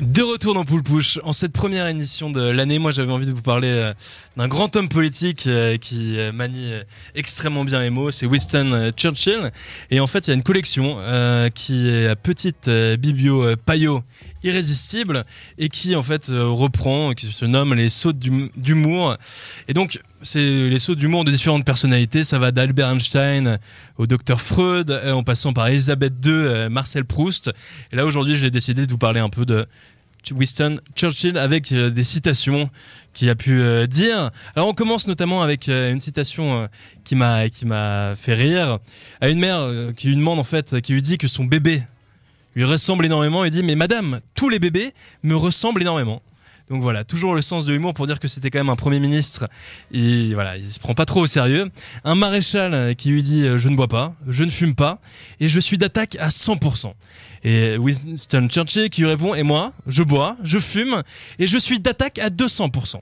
De retour dans Poule Push, en cette première émission de l'année, moi j'avais envie de vous parler euh, d'un grand homme politique euh, qui euh, manie extrêmement bien les mots, c'est Winston Churchill. Et en fait, il y a une collection qui est à petite biblio paillot irrésistible et qui en fait reprend, qui se nomme les sauts d'humour. Et donc, c'est les sauts d'humour de différentes personnalités. Ça va d'Albert Einstein au docteur Freud, en passant par Elisabeth II, Marcel Proust. Et là aujourd'hui, j'ai décidé de vous parler un peu de Winston Churchill avec euh, des citations qu'il a pu euh, dire. Alors on commence notamment avec euh, une citation qui m'a qui m'a fait rire à une mère qui lui demande en fait qui lui dit que son bébé lui ressemble énormément et dit mais madame tous les bébés me ressemblent énormément. Donc voilà, toujours le sens de l'humour pour dire que c'était quand même un premier ministre. Et voilà, il se prend pas trop au sérieux. Un maréchal qui lui dit je ne bois pas, je ne fume pas et je suis d'attaque à 100%. Et Winston Churchill qui lui répond Et moi, je bois, je fume et je suis d'attaque à 200%.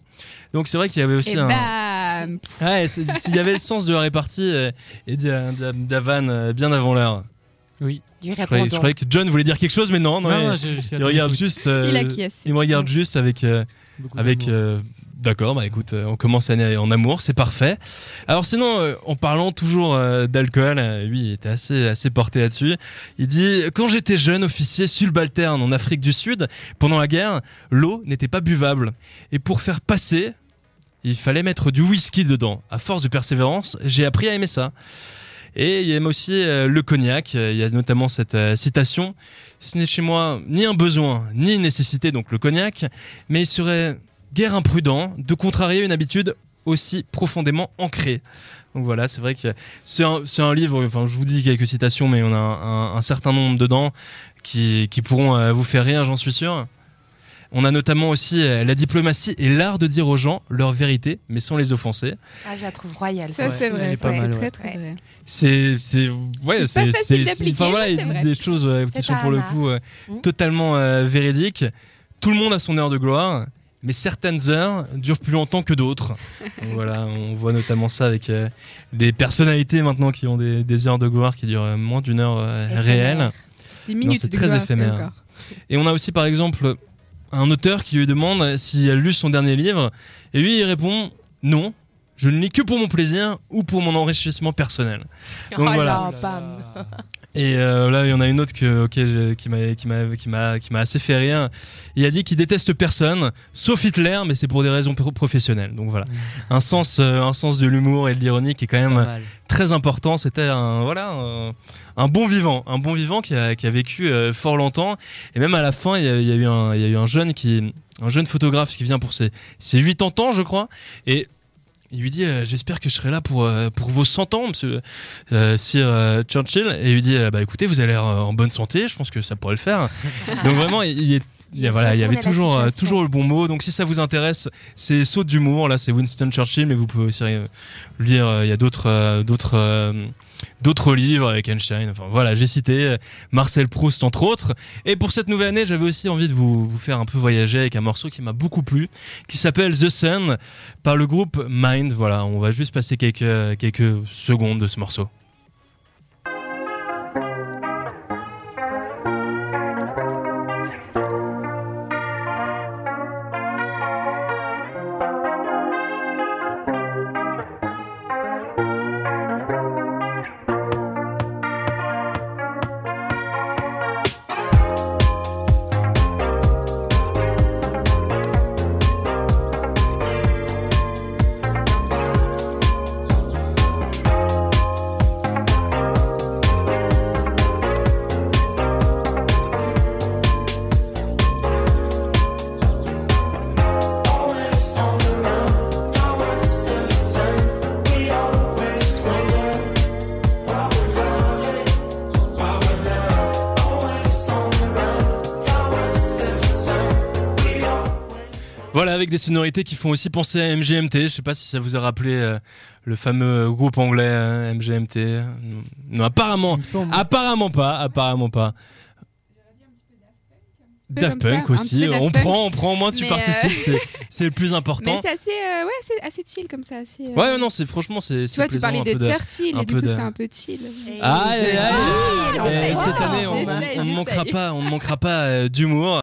Donc c'est vrai qu'il y avait aussi un. Bam ouais, il y avait le sens de la répartie et d'Avan euh, bien avant l'heure. Oui. Je croyais, que John voulait dire quelque chose, mais non, non, il, regarde juste. Euh, il, me regarde juste avec avec D'accord, bah écoute, euh, on commence l'année en amour, c'est parfait. Alors sinon, euh, en parlant toujours euh, d'alcool, lui il était assez assez porté là-dessus. Il dit quand j'étais jeune officier subalterne en Afrique du Sud pendant la guerre, l'eau n'était pas buvable et pour faire passer, il fallait mettre du whisky dedans. À force de persévérance, j'ai appris à aimer ça. Et il aime aussi le cognac. Il y a notamment cette citation ce n'est chez moi ni un besoin ni une nécessité, donc le cognac, mais il serait guère imprudent de contrarier une habitude aussi profondément ancrée. Donc voilà, c'est vrai que c'est un, un, livre, enfin je vous dis quelques citations, mais on a un, certain nombre dedans qui, qui pourront euh, vous faire rire, j'en suis sûr. On a notamment aussi euh, la diplomatie et l'art de dire aux gens leur vérité, mais sans les offenser. Ah, je la trouve royale. Ça, c'est vrai, c'est très très vrai. C'est, c'est, ouais, c'est, enfin voilà, il dit des choses qui sont pour le coup mmh. totalement euh, véridiques. Tout le monde a son heure de gloire mais certaines heures durent plus longtemps que d'autres. voilà, on voit notamment ça avec euh, des personnalités maintenant qui ont des, heures de gloire qui durent euh, moins d'une heure euh, réelle. Des minutes C'est très éphémère. Et on a aussi par exemple un auteur qui lui demande s'il a lu son dernier livre, et lui il répond non, je ne lis que pour mon plaisir ou pour mon enrichissement personnel. Donc oh voilà. Et euh, là, il y en a une autre que, qui m'a qui m'a qui m'a qui m'a assez fait rire. Il a dit qu'il déteste personne, sauf Hitler, mais c'est pour des raisons professionnelles. Donc voilà, mmh. un sens euh, un sens de l'humour et de l'ironie qui est quand même très important. C'était un voilà un, bon vivant, un bon vivant qui a qui a vécu euh, fort longtemps. Et même à la fin, il y a, il y a eu un il y a eu un jeune qui un jeune photographe qui vient pour ses ses 80 ans, je crois. Et il lui dit euh, j'espère que je serai là pour euh, pour vos 100 ans monsieur euh, Sir Churchill. Et il lui dit bah écoutez vous l'air en bonne santé je pense que ça pourrait le faire. Donc vraiment il, est il y, voilà, il y avait toujours, toujours le bon mot. Donc si ça vous intéresse, c'est Saut d'humour. Là, c'est Winston Churchill, mais vous pouvez aussi lire. Il y a d'autres, d'autres d'autres livres avec Einstein. Enfin voilà, j'ai cité euh, Marcel Proust entre autres. Et pour cette nouvelle année, j'avais aussi envie de vous, vous faire un peu voyager avec un morceau qui m'a beaucoup plu, qui s'appelle The Sun par le groupe Mind. Voilà, on va juste passer quelques, quelques secondes de ce morceau. Voilà, avec des sonorités qui font aussi penser à MGMT. Je sais pas si ça vous a rappelé euh, le fameux groupe anglais euh, MGMT. Non, apparemment, apparemment pas, apparemment pas. Daft Punk aussi, on prend, on prend, au moins tu participes, euh, c'est le plus important. Mais c'est assez, ouais, assez chill comme ça. Assez, Ouais, non, c'est franchement, c'est. Tu vois, tu parlais de Churchill et du coup, c'est un peu chill. Ah, cette année, on, ne manquera pas, on ne manquera pas d'humour.